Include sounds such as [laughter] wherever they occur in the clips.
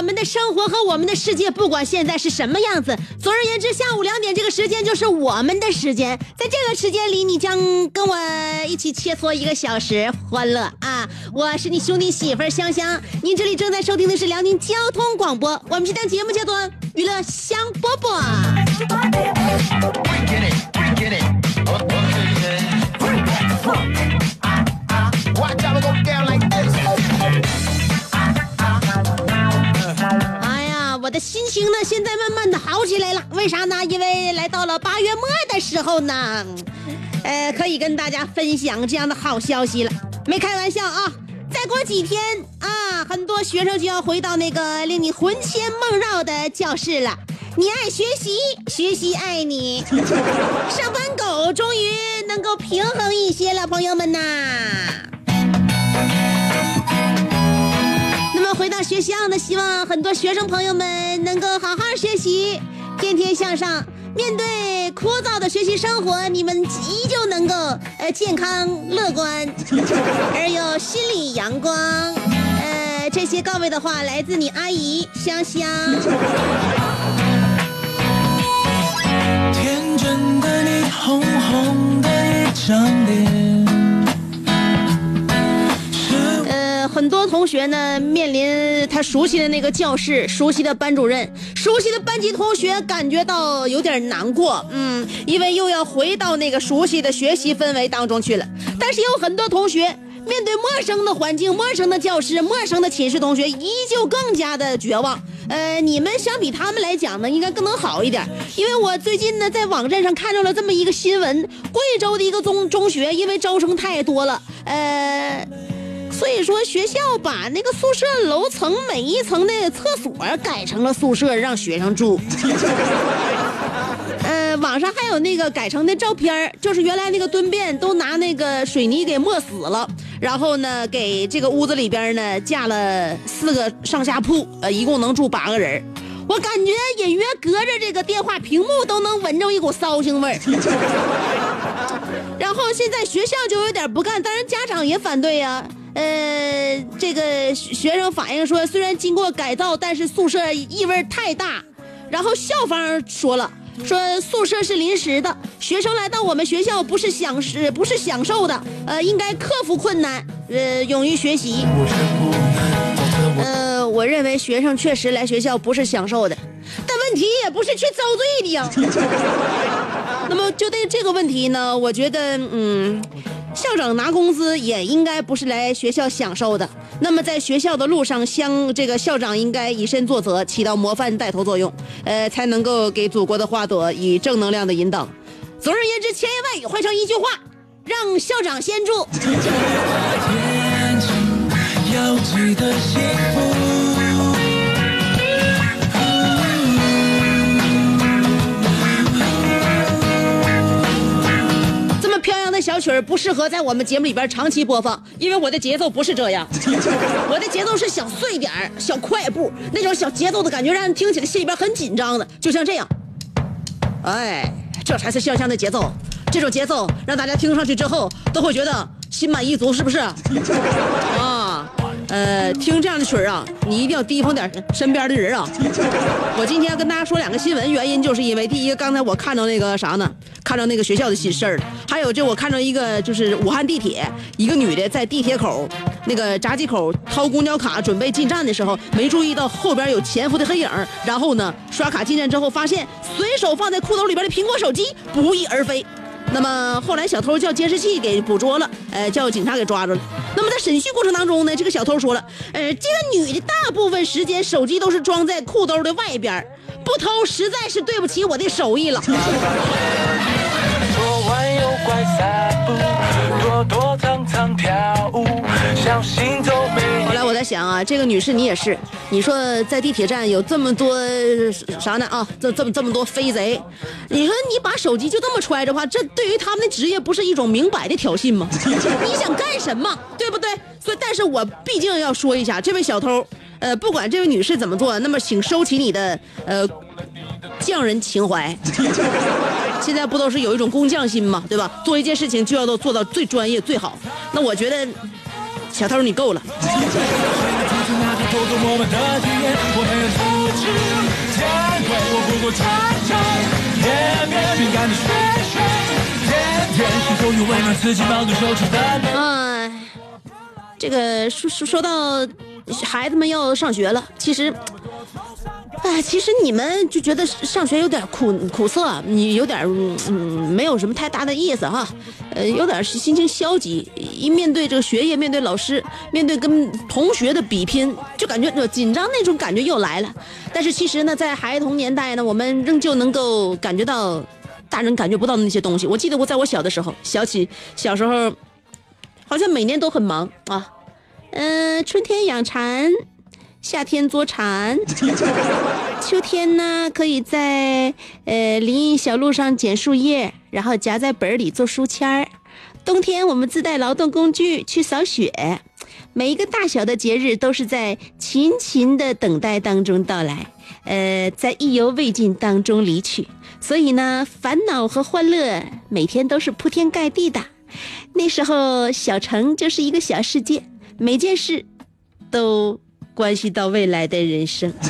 我们的生活和我们的世界，不管现在是什么样子，总而言之，下午两点这个时间就是我们的时间，在这个时间里，你将跟我一起切磋一个小时欢乐啊！我是你兄弟媳妇香香，您这里正在收听的是辽宁交通广播，我们这档节目叫做《娱乐香饽饽》。心情呢，现在慢慢的好起来了。为啥呢？因为来到了八月末的时候呢，呃，可以跟大家分享这样的好消息了。没开玩笑啊！再过几天啊，很多学生就要回到那个令你魂牵梦绕的教室了。你爱学习，学习爱你。[laughs] 上班狗终于能够平衡一些了，朋友们呐。回到学校呢，希望很多学生朋友们能够好好学习，天天向上。面对枯燥的学习生活，你们依旧能够呃健康乐观，而又心理阳光。呃，这些告慰的话来自你阿姨香香。同学呢面临他熟悉的那个教室、熟悉的班主任、熟悉的班级同学，感觉到有点难过。嗯，因为又要回到那个熟悉的学习氛围当中去了。但是有很多同学面对陌生的环境、陌生的教室、陌生的寝室同学，依旧更加的绝望。呃，你们相比他们来讲呢，应该更能好一点。因为我最近呢在网站上看到了这么一个新闻，贵州的一个中中学因为招生太多了，呃。所以说，学校把那个宿舍楼层每一层的厕所改成了宿舍，让学生住。[laughs] 呃，网上还有那个改成的照片就是原来那个蹲便都拿那个水泥给没死了，然后呢，给这个屋子里边呢架了四个上下铺，呃，一共能住八个人。我感觉隐约隔着这个电话屏幕都能闻着一股骚腥味儿。然后现在学校就有点不干，当然家长也反对呀、呃，这个学生反映说，虽然经过改造，但是宿舍异味太大。然后校方说了，说宿舍是临时的，学生来到我们学校不是享是不是享受的，呃，应该克服困难，呃，勇于学习。呃，我认为学生确实来学校不是享受的，但问题也不是去遭罪的呀。那么就对这个问题呢，我觉得，嗯，校长拿工资也应该不是来学校享受的。那么在学校的路上，乡这个校长应该以身作则，起到模范带头作用，呃，才能够给祖国的花朵以正能量的引导。总而言之，千言万语换成一句话：让校长先住。[laughs] 要记得的小曲儿不适合在我们节目里边长期播放，因为我的节奏不是这样，[laughs] 我的节奏是小碎点儿、小快步，那种小节奏的感觉，让人听起来心里边很紧张的，就像这样。哎，这才是香香的节奏，这种节奏让大家听上去之后都会觉得心满意足，是不是？[laughs] 啊，呃，听这样的曲儿啊，你一定要提防点身边的人啊。我今天要跟大家说两个新闻，原因就是因为第一个，刚才我看到那个啥呢？看到那个学校的新事儿了。还有就我看到一个，就是武汉地铁，一个女的在地铁口那个闸机口掏公交卡准备进站的时候，没注意到后边有潜伏的黑影，然后呢，刷卡进站之后发现随手放在裤兜里边的苹果手机不翼而飞。那么后来小偷叫监视器给捕捉了，呃，叫警察给抓住了。那么在审讯过程当中呢，这个小偷说了，呃，这个女的大部分时间手机都是装在裤兜的外边，不偷实在是对不起我的手艺了。昨晚又怪散步，躲躲藏藏跳舞，小心走在想啊，这个女士你也是，你说在地铁站有这么多啥呢啊，这这么这么多飞贼，你说你把手机就这么揣着话，这对于他们的职业不是一种明摆的挑衅吗？[laughs] 你想干什么，对不对？所以，但是我毕竟要说一下，这位小偷，呃，不管这位女士怎么做，那么请收起你的呃匠人情怀。现在不都是有一种工匠心嘛，对吧？做一件事情就要都做到最专业最好。那我觉得，小偷你够了。哎，这个说说说到孩子们要上学了，其实，哎，其实你们就觉得上学有点苦苦涩，你有点嗯没有什么太大的意思哈，呃，有点心情消极，一面对这个学业，面对老师，面对跟同学的比拼，就感觉紧张那种感觉又来了。但是其实呢，在孩童年代呢，我们仍旧能够感觉到大人感觉不到的那些东西。我记得我在我小的时候，小起小时候。好像每年都很忙啊，嗯、春天养蚕，夏天捉蝉，[laughs] 秋天呢可以在呃林荫小路上捡树叶，然后夹在本儿里做书签儿。冬天我们自带劳动工具去扫雪。每一个大小的节日都是在勤勤的等待当中到来，呃，在意犹未尽当中离去。所以呢，烦恼和欢乐每天都是铺天盖地的。那时候，小城就是一个小世界，每件事都关系到未来的人生。[laughs]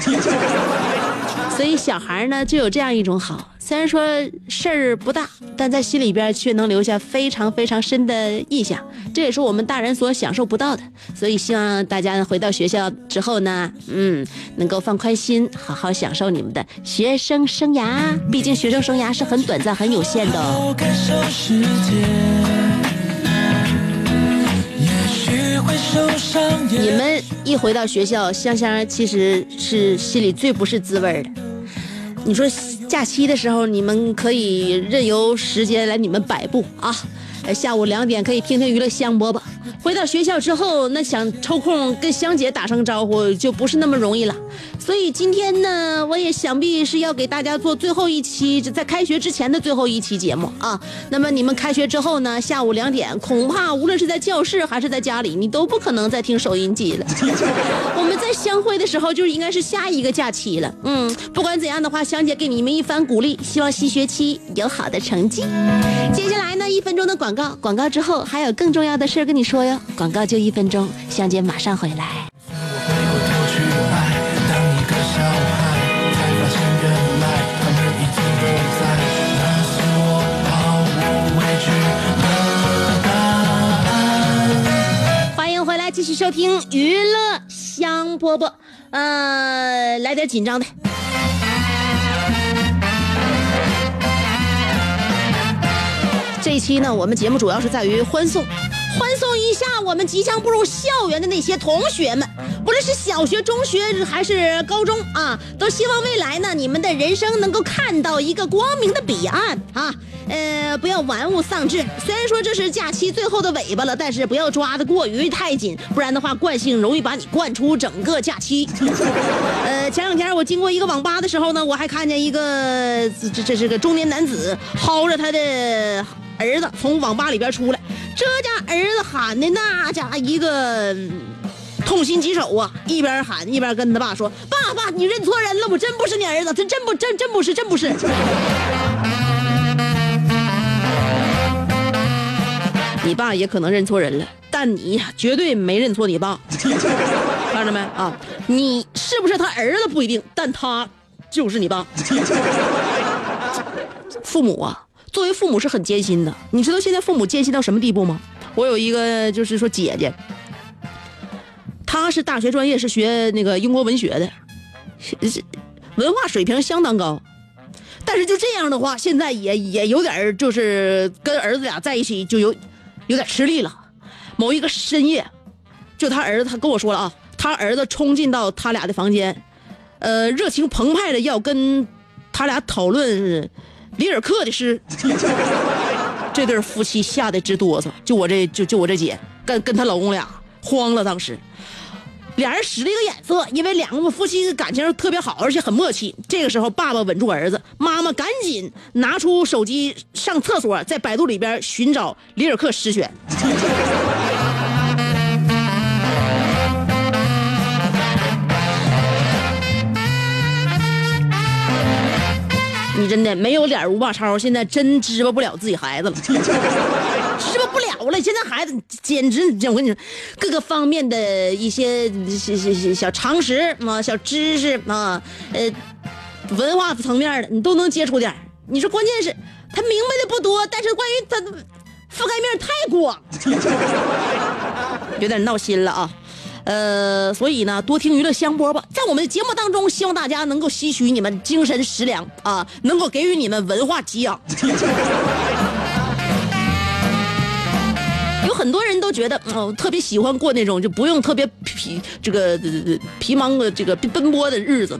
所以小孩呢，就有这样一种好，虽然说事儿不大，但在心里边却能留下非常非常深的印象。这也是我们大人所享受不到的。所以希望大家回到学校之后呢，嗯，能够放宽心，好好享受你们的学生生涯。毕竟学生生涯是很短暂、很有限的哦。你们一回到学校，香香其实是心里最不是滋味的。你说假期的时候，你们可以任由时间来你们摆布啊。呃下午两点可以听听娱乐香饽饽。回到学校之后，那想抽空跟香姐打声招呼就不是那么容易了。所以今天呢，我也想必是要给大家做最后一期，在开学之前的最后一期节目啊。那么你们开学之后呢，下午两点，恐怕无论是在教室还是在家里，你都不可能再听收音机了。[laughs] 我们在相会的时候，就应该是下一个假期了。嗯，不管怎样的话，香姐给你们一番鼓励，希望新学期有好的成绩。接下来呢，一分钟的广广告，广告之后还有更重要的事儿跟你说哟。广告就一分钟，香姐马上回来。欢迎回来，继续收听娱乐香饽饽。呃，来点紧张的。这一期呢，我们节目主要是在于欢送，欢送一下我们即将步入校园的那些同学们，不论是小学、中学还是高中啊，都希望未来呢，你们的人生能够看到一个光明的彼岸啊。呃，不要玩物丧志。虽然说这是假期最后的尾巴了，但是不要抓的过于太紧，不然的话，惯性容易把你惯出整个假期。[laughs] 呃，前两天我经过一个网吧的时候呢，我还看见一个这这是个中年男子薅着他的儿子从网吧里边出来，这家儿子喊的那家一个。痛心疾首啊！一边喊一边跟他爸说：“爸爸，你认错人了，我真不是你儿子，这真不真真不是，真不是。[laughs] ”你爸也可能认错人了，但你绝对没认错你爸，看着没啊？你是不是他儿子不一定，但他就是你爸。父母啊，作为父母是很艰辛的。你知道现在父母艰辛到什么地步吗？我有一个就是说姐姐，她是大学专业是学那个英国文学的，文化水平相当高。但是就这样的话，现在也也有点就是跟儿子俩在一起就有有点吃力了。某一个深夜，就他儿子他跟我说了啊，他儿子冲进到他俩的房间，呃，热情澎湃的要跟他俩讨论里尔克的诗。[laughs] 这对夫妻吓得直哆嗦，就我这就就我这姐跟跟她老公俩慌了，当时。俩人使了一个眼色，因为两个夫妻感情特别好，而且很默契。这个时候，爸爸稳住儿子，妈妈赶紧拿出手机上厕所，在百度里边寻找里尔克诗选。真的没有脸吴把超，现在真支巴不了自己孩子了，[laughs] 支巴不了了。现在孩子简直，我跟你说，各个方面的一些小小小常识啊，小知识啊，呃，文化层面的你都能接触点儿你说关键是他明白的不多，但是关于他覆盖面太广，[laughs] 有点闹心了啊。呃，所以呢，多听娱乐香波吧，在我们的节目当中，希望大家能够吸取你们精神食粮啊，能够给予你们文化给养。有很多人都觉得，嗯，特别喜欢过那种就不用特别皮这个皮忙的这个奔波的日子，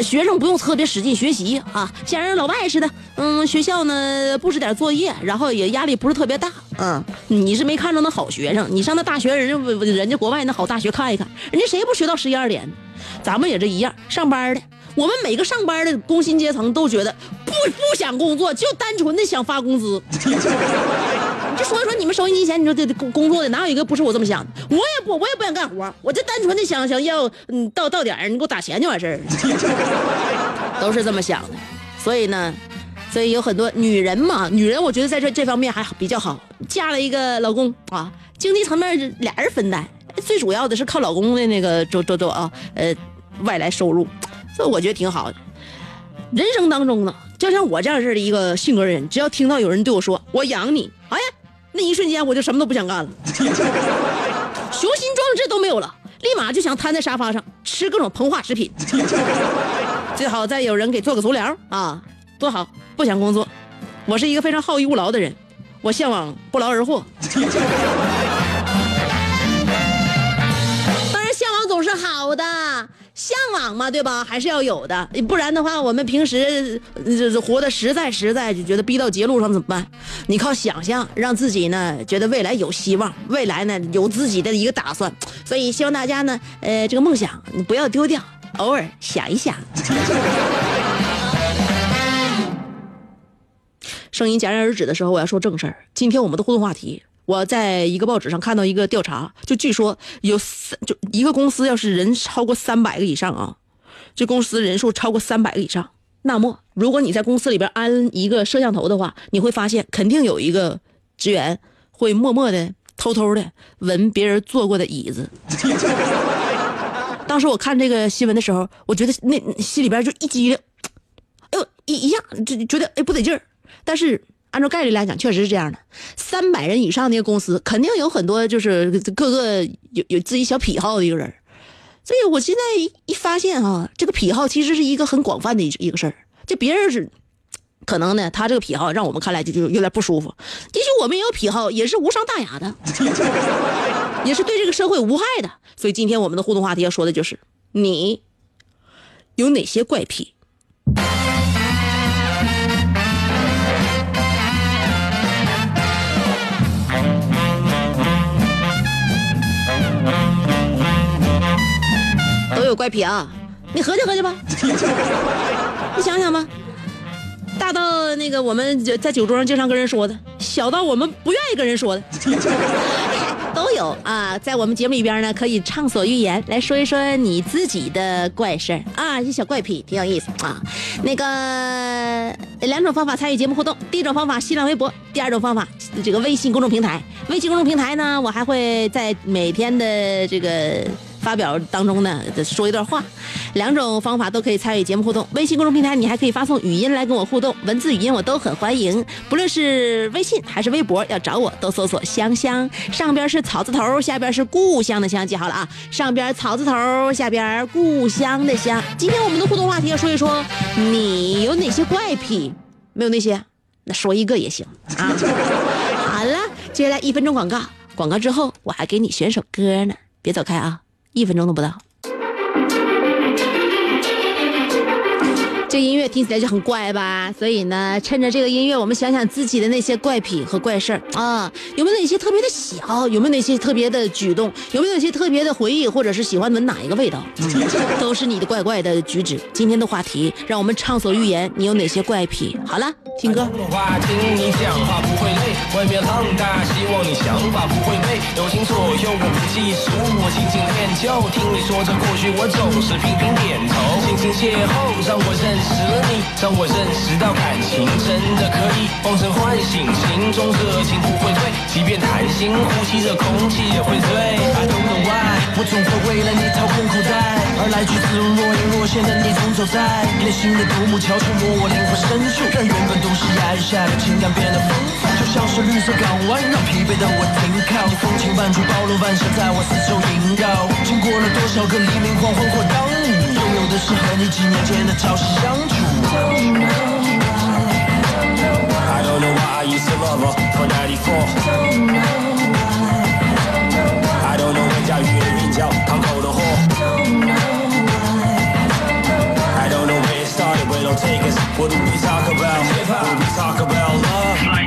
学生不用特别使劲学习啊，像人老外似的，嗯，学校呢布置点作业，然后也压力不是特别大，嗯，你是没看着那好学生，你上那大学人家人家国外那好大学看一看，人家谁不学到十一二点？咱们也这一样，上班的，我们每个上班的工薪阶层都觉得不不想工作，就单纯的想发工资。你 [laughs] 就说一说你们收音机前，你说这这工工作的哪有一个不是我这么想的？我也不我也不想干活，我就单纯的想想要嗯到到点儿你给我打钱就完事儿了，[laughs] 都是这么想的。所以呢，所以有很多女人嘛，女人我觉得在这这方面还比较好，嫁了一个老公啊，经济层面是俩人分担，最主要的是靠老公的那个周周周啊呃外来收入，这我觉得挺好的。人生当中呢，就像我这样式的一个性格的人，只要听到有人对我说“我养你”，哎呀，那一瞬间我就什么都不想干了，雄心壮志都没有了，立马就想瘫在沙发上吃各种膨化食品，[laughs] 最好再有人给做个足疗啊，多好！不想工作，我是一个非常好逸恶劳的人，我向往不劳而获。[laughs] 当然，向往总是好的。向往嘛，对吧？还是要有的，不然的话，我们平时呃活的实在实在，就觉得逼到绝路上怎么办？你靠想象，让自己呢觉得未来有希望，未来呢有自己的一个打算。所以希望大家呢，呃，这个梦想你不要丢掉，偶尔想一想。[laughs] 声音戛然而止的时候，我要说正事儿。今天我们的互动话题。我在一个报纸上看到一个调查，就据说有三就一个公司要是人超过三百个以上啊，这公司人数超过三百个以上，那么如果你在公司里边安一个摄像头的话，你会发现肯定有一个职员会默默的、偷偷的闻别人坐过的椅子。[laughs] 当时我看这个新闻的时候，我觉得那心里边就一激灵，哎呦一一下就觉得哎不得劲儿，但是。按照概率来讲，确实是这样的。三百人以上那个公司，肯定有很多就是各个有有自己小癖好的一个人。所以我现在一发现啊，这个癖好其实是一个很广泛的一一个事儿。就别人是可能呢，他这个癖好让我们看来就就有点不舒服。也许我们也有癖好，也是无伤大雅的，[laughs] 也是对这个社会无害的。所以今天我们的互动话题要说的就是你有哪些怪癖。有怪癖啊，你合计合计吧，[laughs] 你想想吧，大到那个我们在酒桌上经常跟人说的，小到我们不愿意跟人说的，都 [laughs] 都有啊。在我们节目里边呢，可以畅所欲言，来说一说你自己的怪事儿啊，一些小怪癖，挺有意思啊。那个两种方法参与节目互动，第一种方法新浪微博，第二种方法这个微信公众平台。微信公众平台呢，我还会在每天的这个。发表当中呢，说一段话，两种方法都可以参与节目互动。微信公众平台你还可以发送语音来跟我互动，文字语音我都很欢迎。不论是微信还是微博，要找我都搜索“香香”，上边是草字头，下边是故乡的乡，记好了啊，上边草字头，下边故乡的乡。今天我们的互动话题要说一说，你有哪些怪癖？没有那些，那说一个也行啊。[laughs] 好了，接下来一分钟广告，广告之后我还给你选首歌呢，别走开啊。一分钟都不到，这音乐听起来就很怪吧？所以呢，趁着这个音乐，我们想想自己的那些怪癖和怪事儿啊，有没有哪些特别的小？有没有哪些特别的举动？有没有哪些特别的回忆？或者是喜欢闻哪一个味道？都是你的怪怪的举止。今天的话题，让我们畅所欲言，你有哪些怪癖？好了，听歌。话听你讲话不会累，外面浪大，希望你想法不会背。有心左右我不计数，我静静练就。听你说着，过去我总是频频点头。轻轻邂逅，让我认识了你，让我认识到感情真的可以放声唤醒心中热情不会退，即便谈心，呼吸着空气也会醉。I don't know why，我总会为了你掏空口袋，而来去自如若隐若现的你总走在内心的独木桥，触摸我灵魂深处，让原本都是压抑下的情感变得丰富，就像是绿色港湾，让疲惫的我停靠。你风情万种，包罗万象，在我四周萦绕。经过了多少个黎明、黄昏或当午，拥有的是和你几年间的朝夕相处。I don't know why I used to love her for 94. What do we talk about? What do we talk about? Love?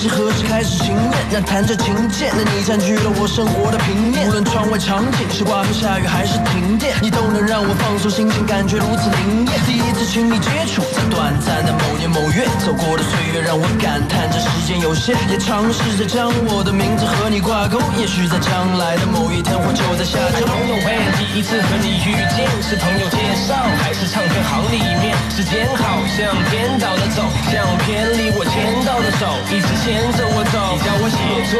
是何时开始情愿，让弹着琴键的你占据了我生活的平面。无论窗外场景是刮风下雨还是停电，你都能让我放松心情，感觉如此灵验。第一次亲密接触，在短暂的某年某月，走过的岁月让我感叹这时间有限，也尝试着将我的名字和你挂钩。也许在将来的某一天，或就在下周。I don't know when，第一次和你遇见，是朋友介绍，还是唱片行里面？时间好像颠倒了走，像偏离我牵到的手，一直牵着我走。你教我写作，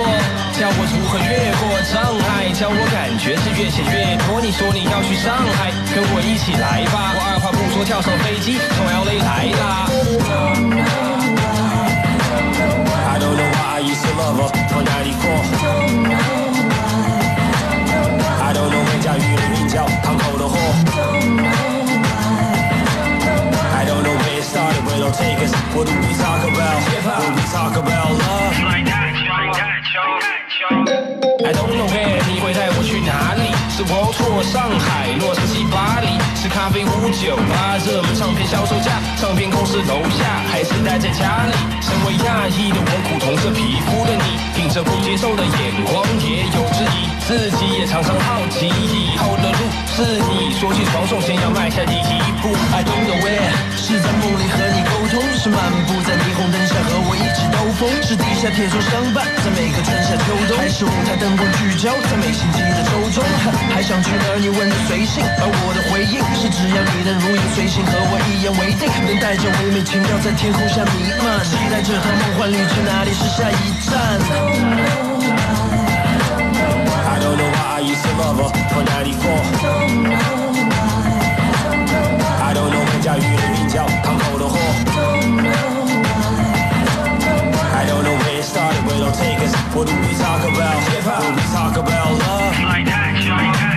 教我如何越过障碍，教我感觉是越写越多。你说你要去上海，跟我一起来。吧。我二话不说跳上飞机，从 LA 来。啦。I don't know why I used to love her for 94. I don't know 人家语的名叫堂口的货。Started, where it'll take us. What do we talk about? What do we talk about love? I don't know where 你会带我去哪里？是 World Tour 上海、洛杉矶、巴黎，是咖啡屋、酒吧、热门唱片销售架、唱片公司楼下，还是待在家里？身为亚裔的我，苦同色皮肤的你，凭着不接受的眼光也有质疑，自己也常常好奇以后的路是你说起床首先要迈下第一步。I don't know where 是在梦里和你沟通，是漫步在霓虹灯下和我一起兜风，是地下铁路相伴在每个春夏秋冬，还是舞台灯光聚焦在每星期的周中？还想去哪儿？你问的随性，而我的回应是只要你能如影随形，和我一言为定，能带着唯美情调在天空下弥漫，期待这趟梦幻旅程哪里是下一站？I don't know why I used to love her for 94. I don't know 人家语的名叫堂口的货。I don't know where it started, where it'll take us. What do we talk about? Hip hop. What do we talk about love? Like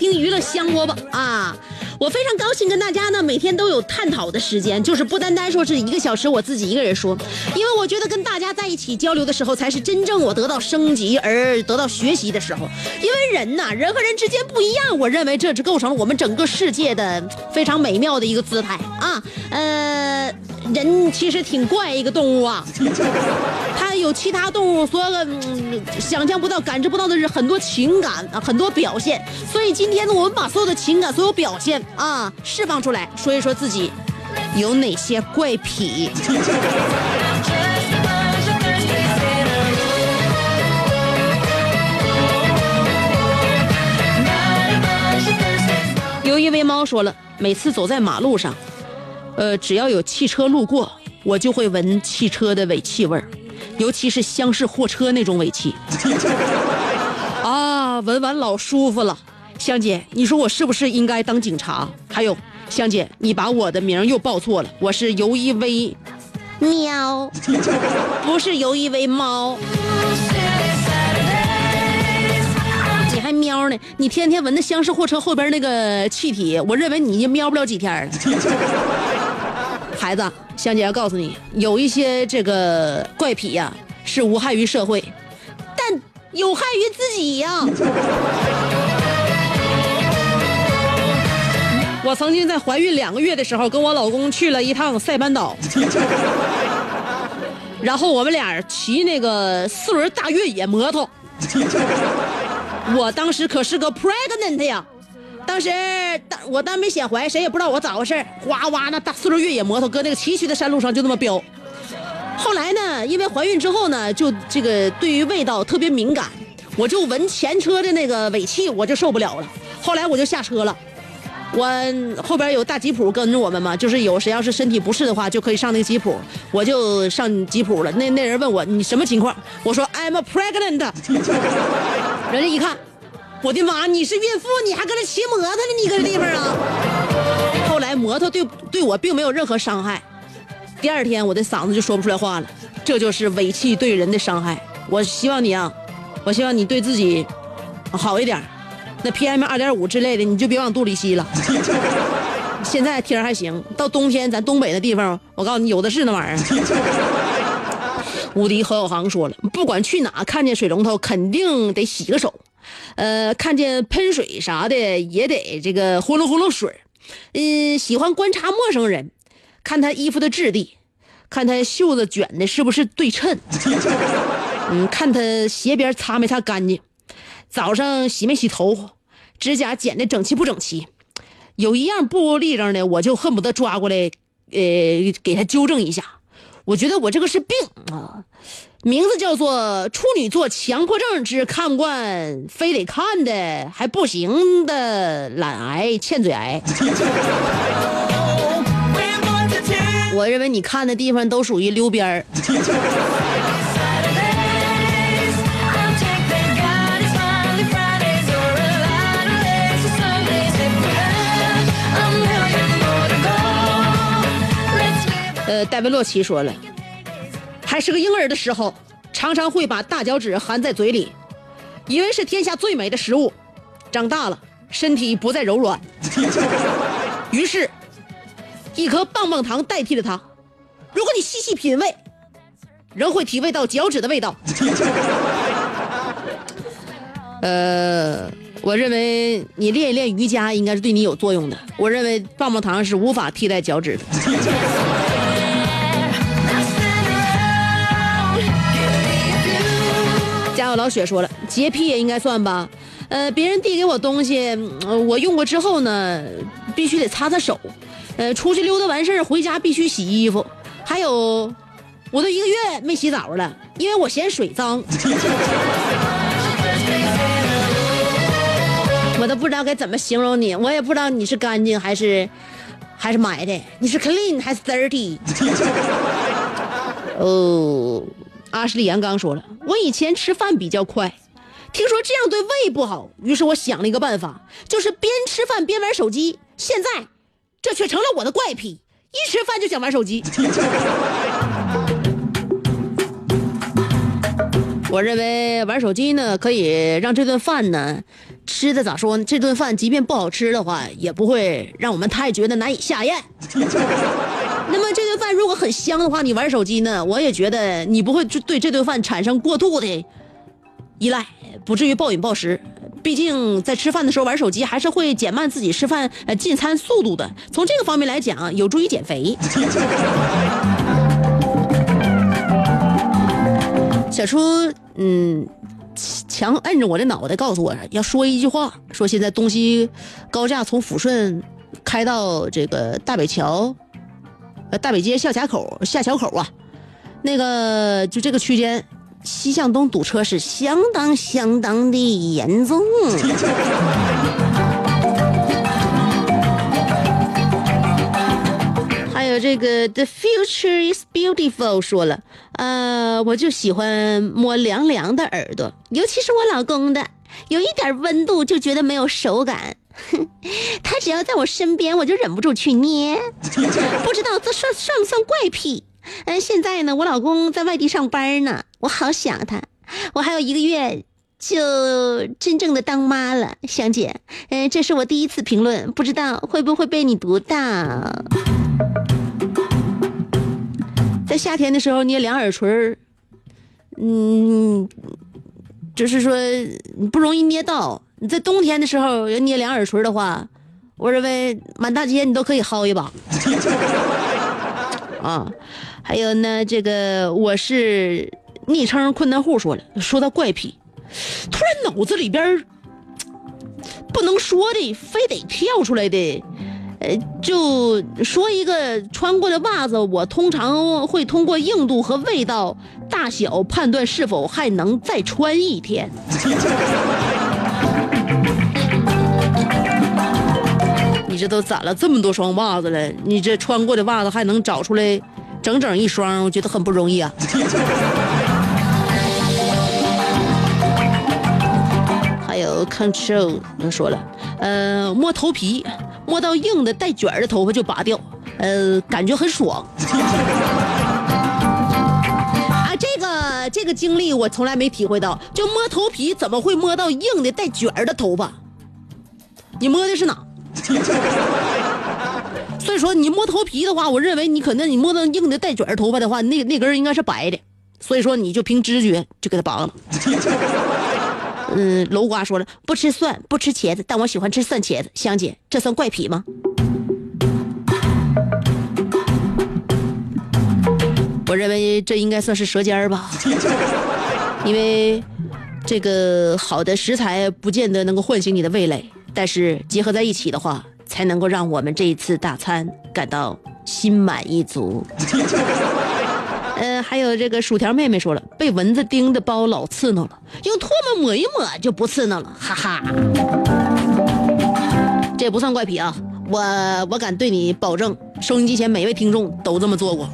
听娱乐香饽饽啊！我非常高兴跟大家呢每天都有探讨的时间，就是不单单说是一个小时我自己一个人说，因为我觉得跟大家在一起交流的时候，才是真正我得到升级而得到学习的时候。因为人呐，人和人之间不一样，我认为这只构成了我们整个世界的非常美妙的一个姿态啊。呃，人其实挺怪一个动物啊，[laughs] 它有其他动物所有的、想象不到、感知不到的是很多情感啊，很多表现。所以今天呢，我们把所有的情感、所有表现啊释放出来，说一说自己有哪些怪癖。有一位猫说了，每次走在马路上，呃，只要有汽车路过，我就会闻汽车的尾气味儿，尤其是厢式货车那种尾气。啊，闻完老舒服了。香姐，你说我是不是应该当警察？还有，香姐，你把我的名又报错了，我是尤一威，喵，不是尤一威猫。你还喵呢？你天天闻那厢式货车后边那个气体，我认为你已经喵不了几天了。[laughs] 孩子，香姐要告诉你，有一些这个怪癖呀、是无害于社会，但有害于自己呀、我曾经在怀孕两个月的时候，跟我老公去了一趟塞班岛，[laughs] 然后我们俩骑那个四轮大越野摩托。我当时可是个 pregnant 呀，当时当我当没显怀，谁也不知道我咋回事哗哗那大四轮越野摩托搁那个崎岖的山路上就那么飙。后来呢，因为怀孕之后呢，就这个对于味道特别敏感，我就闻前车的那个尾气我就受不了了。后来我就下车了。我后边有大吉普跟着我们嘛，就是有谁要是身体不适的话，就可以上那个吉普，我就上吉普了。那那人问我你什么情况，我说 I'm pregnant。[laughs] 人家一看，我的妈，你是孕妇，你还搁这骑摩托呢？你搁这地方啊？后来摩托对对我并没有任何伤害，第二天我的嗓子就说不出来话了，这就是尾气对人的伤害。我希望你啊，我希望你对自己好一点，那 PM 二点五之类的你就别往肚里吸了。[laughs] 现在天还行，到冬天咱东北的地方，我告诉你有的是那玩意儿。[laughs] 无敌何小航说了，不管去哪，看见水龙头肯定得洗个手，呃，看见喷水啥的也得这个呼噜呼噜水嗯、喜欢观察陌生人，看他衣服的质地，看他袖子卷的是不是对称，[laughs] 嗯，看他鞋边擦没擦干净，早上洗没洗头，指甲剪的整齐不整齐，有一样不立正的，我就恨不得抓过来，呃，给他纠正一下。我觉得我这个是病啊，名字叫做处女座强迫症之看不惯非得看的还不行的懒癌欠嘴癌。[laughs] 我认为你看的地方都属于溜边儿。呃，戴维洛奇说了，还是个婴儿的时候，常常会把大脚趾含在嘴里，以为是天下最美的食物。长大了，身体不再柔软，[laughs] 于是一颗棒棒糖代替了它。如果你细细品味，仍会体味到脚趾的味道。[laughs] 呃，我认为你练一练瑜伽应该是对你有作用的。我认为棒棒糖是无法替代脚趾的。[laughs] 老雪说了，洁癖也应该算吧。呃，别人递给我东西，我用过之后呢，必须得擦擦手。呃，出去溜达完事儿回家必须洗衣服。还有，我都一个月没洗澡了，因为我嫌水脏。我都不知道该怎么形容你，我也不知道你是干净还是还是埋汰，你是 clean 还是 dirty？[laughs] 哦，阿什利杨刚说了，我以前吃饭比较快，听说这样对胃不好，于是我想了一个办法，就是边吃饭边玩手机。现在，这却成了我的怪癖，一吃饭就想玩手机。[laughs] 我认为玩手机呢，可以让这顿饭呢吃的咋说呢？这顿饭即便不好吃的话，也不会让我们太觉得难以下咽。那么这顿饭如果很香的话，你玩手机呢，我也觉得你不会就对这顿饭产生过度的依赖，不至于暴饮暴食。毕竟在吃饭的时候玩手机，还是会减慢自己吃饭呃进餐速度的。从这个方面来讲，有助于减肥。[laughs] 小初，嗯，强摁着我的脑袋，告诉我要说一句话，说现在东西高架从抚顺开到这个大北桥，呃，大北街下卡口下桥口啊，那个就这个区间，西向东堵车是相当相当的严重。[laughs] 还有这个 The future is beautiful 说了，呃，我就喜欢摸凉凉的耳朵，尤其是我老公的，有一点温度就觉得没有手感。哼，[laughs] 他只要在我身边，我就忍不住去捏。[laughs] 不知道这算算不算怪癖？嗯、现在呢，我老公在外地上班呢，我好想他。我还有一个月就真正的当妈了，香姐。嗯、这是我第一次评论，不知道会不会被你读到。在夏天的时候捏两耳垂儿，嗯，就是说不容易捏到。你在冬天的时候要捏两耳垂的话，我认为满大街你都可以薅一把。[laughs] 啊，还有呢，这个我是昵称困难户说了，说到怪癖，突然脑子里边儿不能说的，非得跳出来的。呃，就说一个穿过的袜子，我通常会通过硬度和味道大小判断是否还能再穿一天。这都攒了这么多双袜子了，你这穿过的袜子还能找出来整整一双，我觉得很不容易啊。还有 control 能说了，呃，摸头皮，摸到硬的带卷的头发就拔掉，呃，感觉很爽。[laughs] 啊，这个这个经历我从来没体会到，就摸头皮怎么会摸到硬的带卷儿的头发？你摸的是哪？[laughs] 所以说你摸头皮的话，我认为你可能你摸到硬的带卷头发的话，那那根应该是白的，所以说你就凭直觉就给它拔了。[laughs] 嗯，楼瓜说了，不吃蒜，不吃茄子，但我喜欢吃蒜茄子。香姐，这算怪癖吗？我认为这应该算是舌尖儿吧，[laughs] 因为这个好的食材不见得能够唤醒你的味蕾，但是结合在一起的话，才能够让我们这一次大餐感到心满意足。嗯，[laughs] 还有这个薯条妹妹说了，被蚊子叮的包老刺挠了，用唾沫抹一抹就不刺挠了，哈哈。这不算怪癖啊，我我敢对你保证，收音机前每位听众都这么做过。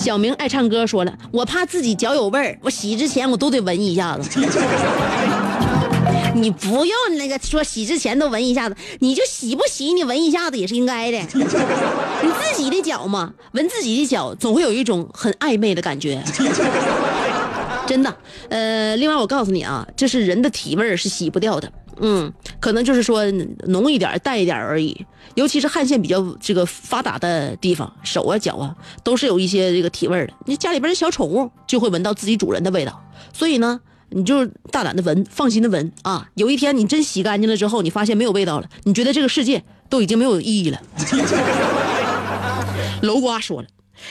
小明爱唱歌说了，我怕自己脚有味儿，我洗之前我都得闻一下子。[laughs] 你不用那个说洗之前都闻一下子，你就洗不洗你闻一下子也是应该的。你自己的脚嘛，闻自己的脚总会有一种很暧昧的感觉。[laughs] 真的，呃，另外我告诉你啊，这是人的体味是洗不掉的。嗯，可能就是说浓一点、淡一点而已。尤其是汗腺比较这个发达的地方，手啊、脚啊都是有一些这个体味的。你家里边的小宠物就会闻到自己主人的味道，所以呢，你就大胆的闻，放心的闻啊。有一天你真洗干净了之后，你发现没有味道了，你觉得这个世界都已经没有意义了。[laughs] 楼瓜说了，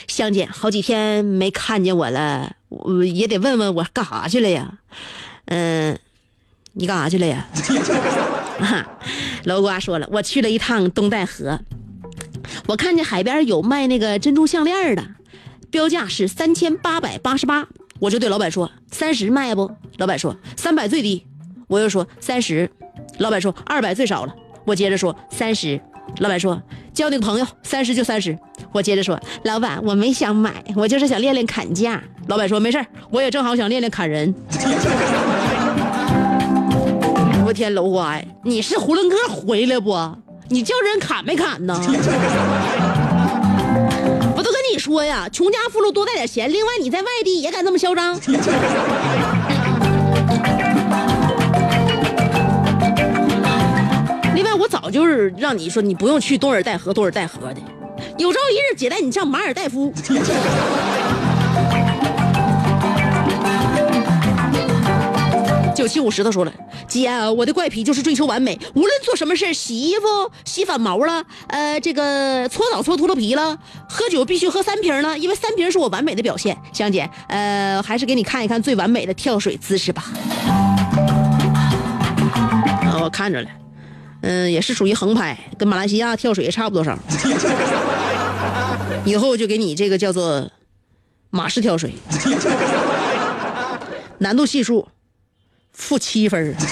香姐好几天没看见我了，我也得问问我干啥去了呀？嗯、你干啥去了呀？[laughs] 哈，楼瓜说了，我去了一趟东戴河，我看见海边有卖那个珍珠项链的，标价是三千八百八十八，我就对老板说三十卖不？老板说三百最低，我又说三十，老板说二百最少了，我接着说三十，老板说交那个朋友三十就三十，我接着说老板我没想买，我就是想练练砍价，老板说没事儿我也正好想练练砍人。[laughs] 我天，楼瓜呀，你是囫囵个回来不？你叫人砍没砍呢？[laughs] 我都跟你说呀，穷家富路多带点钱。另外，你在外地也敢这么嚣张？另外，我早就是让你说你不用去多尔代河，多尔代河的，有朝一日姐带你上马尔代夫。九七五石头说了，姐，我的怪癖就是追求完美，无论做什么事洗衣服、洗反毛了，呃，这个搓澡搓秃噜皮了，喝酒必须喝三瓶了，因为三瓶是我完美的表现。香姐，呃，还是给你看一看最完美的跳水姿势吧。啊，我看着了，嗯、也是属于横拍，跟马来西亚跳水也差不多少。以后就给你这个叫做马式跳水，难度系数负七分。[laughs]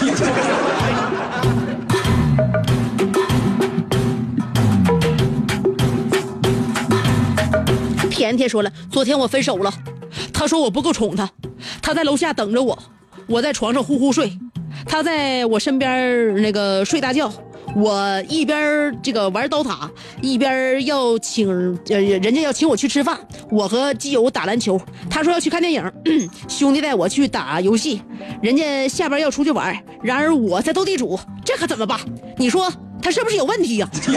甜甜说了，昨天我分手了，他说我不够宠他，他在楼下等着我，我在床上呼呼睡，他在我身边那个睡大觉，我一边这个玩刀塔，一边要请呃人家要请我去吃饭，我和基友打篮球，他说要去看电影，[clears throat] 兄弟带我去打游戏，人家下班要出去玩，然而我在斗地主，这可怎么办？你说他是不是有问题呀、[laughs]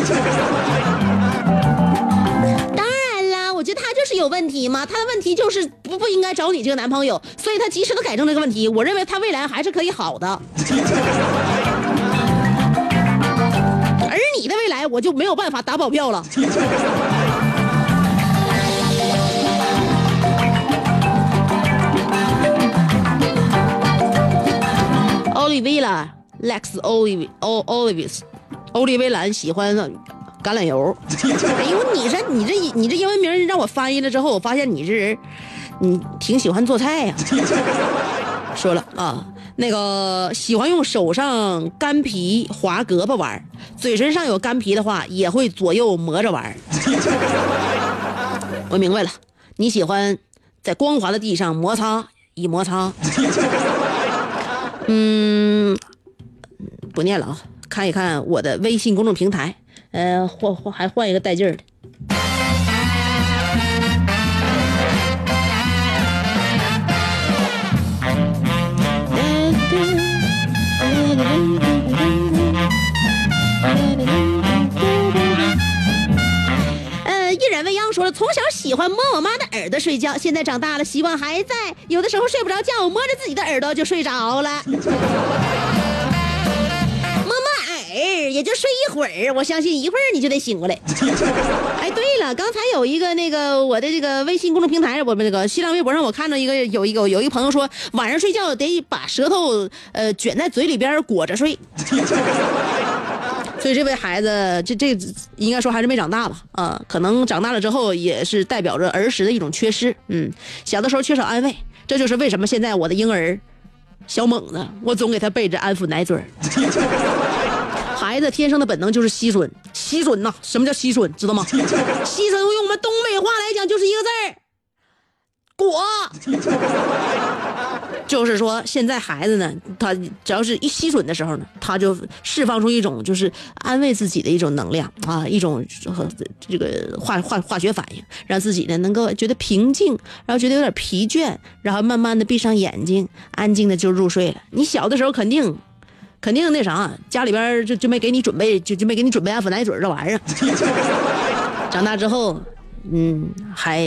当然啦，我觉得他就是有问题嘛，他的问题就是不不应该找你这个男朋友，所以他及时的改正这个问题，我认为他未来还是可以好的。[laughs] 你的未来我就没有办法打保票了。奥利维拉 Lex Olive O Olivis，欧利维兰喜欢橄榄油。[laughs] 哎呦，你这你这你这英文名让我翻译了之后，我发现你这人，你挺喜欢做菜呀、[laughs] 说了啊，那个喜欢用手上干皮划胳膊玩，嘴唇上有干皮的话，也会左右磨着玩儿。[laughs] 我明白了，你喜欢在光滑的地上摩擦一摩擦。[laughs] 嗯，不念了啊，看一看我的微信公众平台，呃，换换还换一个带劲儿的。说了，从小喜欢摸我妈的耳朵睡觉，现在长大了，习惯还在，有的时候睡不着觉，我摸着自己的耳朵就睡着了。[laughs] 摸摸耳也就睡一会儿，我相信一会儿你就得醒过来。[laughs] 哎，对了，刚才有一个那个我的这个微信公众平台，我们这个新浪微博上，我看到一个有一个有一个朋友说，晚上睡觉得把舌头呃卷在嘴里边裹着睡。[laughs] 所以这位孩子，这这应该说还是没长大吧？啊，可能长大了之后也是代表着儿时的一种缺失。嗯，小的时候缺少安慰，这就是为什么现在我的婴儿小猛子，我总给他备着安抚奶嘴。孩子天生的本能就是吸吮，吸吮呐，什么叫吸吮？知道吗？吸吮用我们东北话来讲就是一个字儿，裹。[laughs] 就是说，现在孩子呢，他只要是一吸吮的时候呢，他就释放出一种就是安慰自己的一种能量啊，一种和这个化化化学反应，让自己呢能够觉得平静，然后觉得有点疲倦，然后慢慢的闭上眼睛，安静的就入睡了。你小的时候肯定肯定那啥，家里边就就没给你准备，就就没给你准备安抚奶嘴这玩意儿。长大之后，嗯，还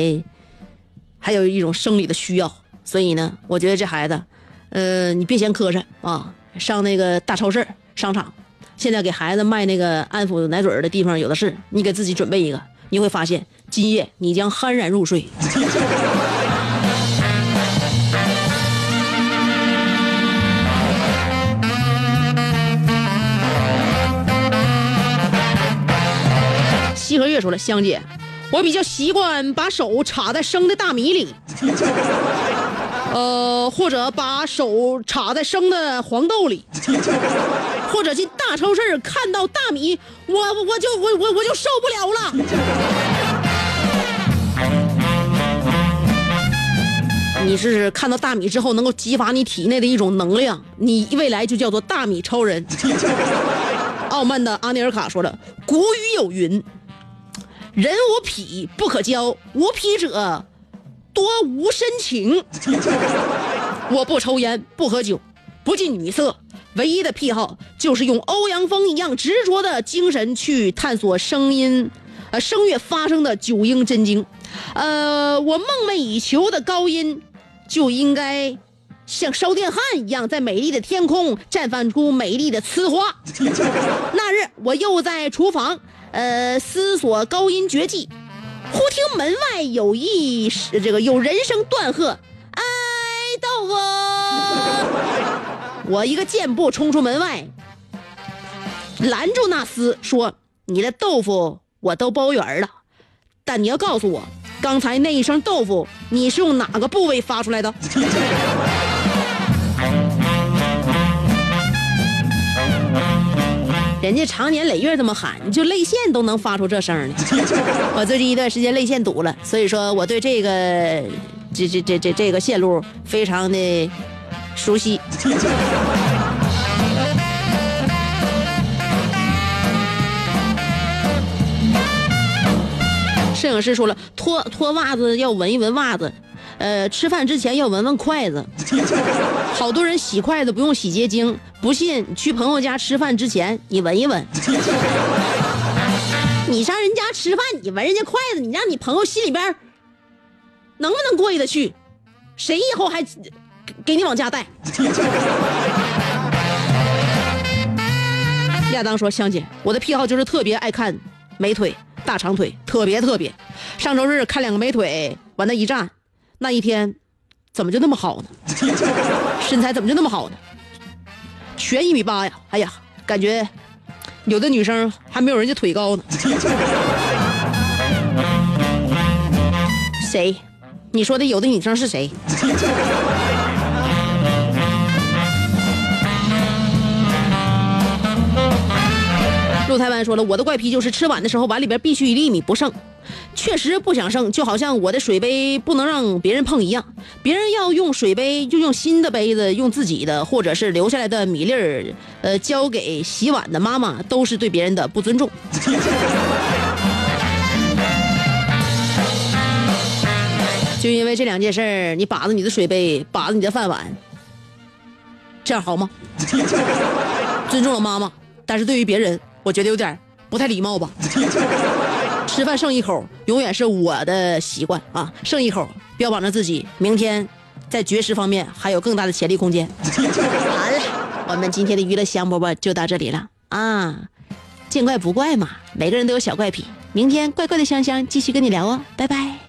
还有一种生理的需要，所以呢，我觉得这孩子，呃，你别嫌磕碜啊，上那个大超市、商场，现在给孩子卖那个安抚奶嘴的地方有的是，你给自己准备一个，你会发现今夜你将酣然入睡。[laughs] 西河月说了，香姐，我比较习惯把手插在生的大米里，呃，或者把手插在生的黄豆里，或者进大超市看到大米，我我就我我我就受不了了。你是看到大米之后能够激发你体内的一种能量，你未来就叫做大米超人。[laughs] 傲慢的阿尼尔卡说了，古语有云。人无癖不可交，无癖者多无深情。[laughs] 我不抽烟，不喝酒，不近女色，唯一的癖好就是用欧阳锋一样执着的精神去探索声音，呃，声乐发生的九阴真经。呃，我梦寐以求的高音就应该像烧电焊一样，在美丽的天空绽放出美丽的呲花。[laughs] 那日，我又在厨房。呃，思索高音绝技，忽听门外有一这个有人声断喝：“哎，豆腐！” [laughs] 我一个箭步冲出门外，拦住那厮说：“你的豆腐我都包圆了，但你要告诉我，刚才那一声豆腐，你是用哪个部位发出来的？” [laughs] 人家长年累月这么喊，你就泪腺都能发出这声儿 [laughs] 我最近一段时间泪腺堵了，所以说我对这个这这这这这个线路非常的熟悉。[laughs] 摄影师说了，脱脱袜子要闻一闻袜子。呃，吃饭之前要闻闻筷子，[laughs] 好多人洗筷子不用洗洁精，不信去朋友家吃饭之前你闻一闻。[laughs] 你上人家吃饭，你闻人家筷子，你让你朋友心里边能不能过意得去？谁以后还给你往家带？[laughs] 亚当说：“香姐，我的癖好就是特别爱看美腿、大长腿，特别特别。上周日看两个美腿，往那一站。”那一天，怎么就那么好呢？[laughs] 身材怎么就那么好呢？全一米八呀！哎呀，感觉有的女生还没有人家腿高呢。[laughs] 谁？你说的有的女生是谁？陆台湾说了，我的怪癖就是吃碗的时候碗里边必须一粒米不剩。确实不想剩，就好像我的水杯不能让别人碰一样。别人要用水杯，就用新的杯子，用自己的，或者是留下来的米粒儿，呃，交给洗碗的妈妈，都是对别人的不尊重。[laughs] 就因为这两件事儿，你把着你的水杯，把着你的饭碗，这样好吗？尊重了妈妈，但是对于别人，我觉得有点不太礼貌吧。[laughs] 吃饭剩一口，永远是我的习惯啊！剩一口，标榜着自己明天在绝食方面还有更大的潜力空间。[laughs] 好了，我们今天的娱乐香饽饽就到这里了啊！见怪不怪嘛，每个人都有小怪癖。明天怪怪的香香继续跟你聊哦，拜拜。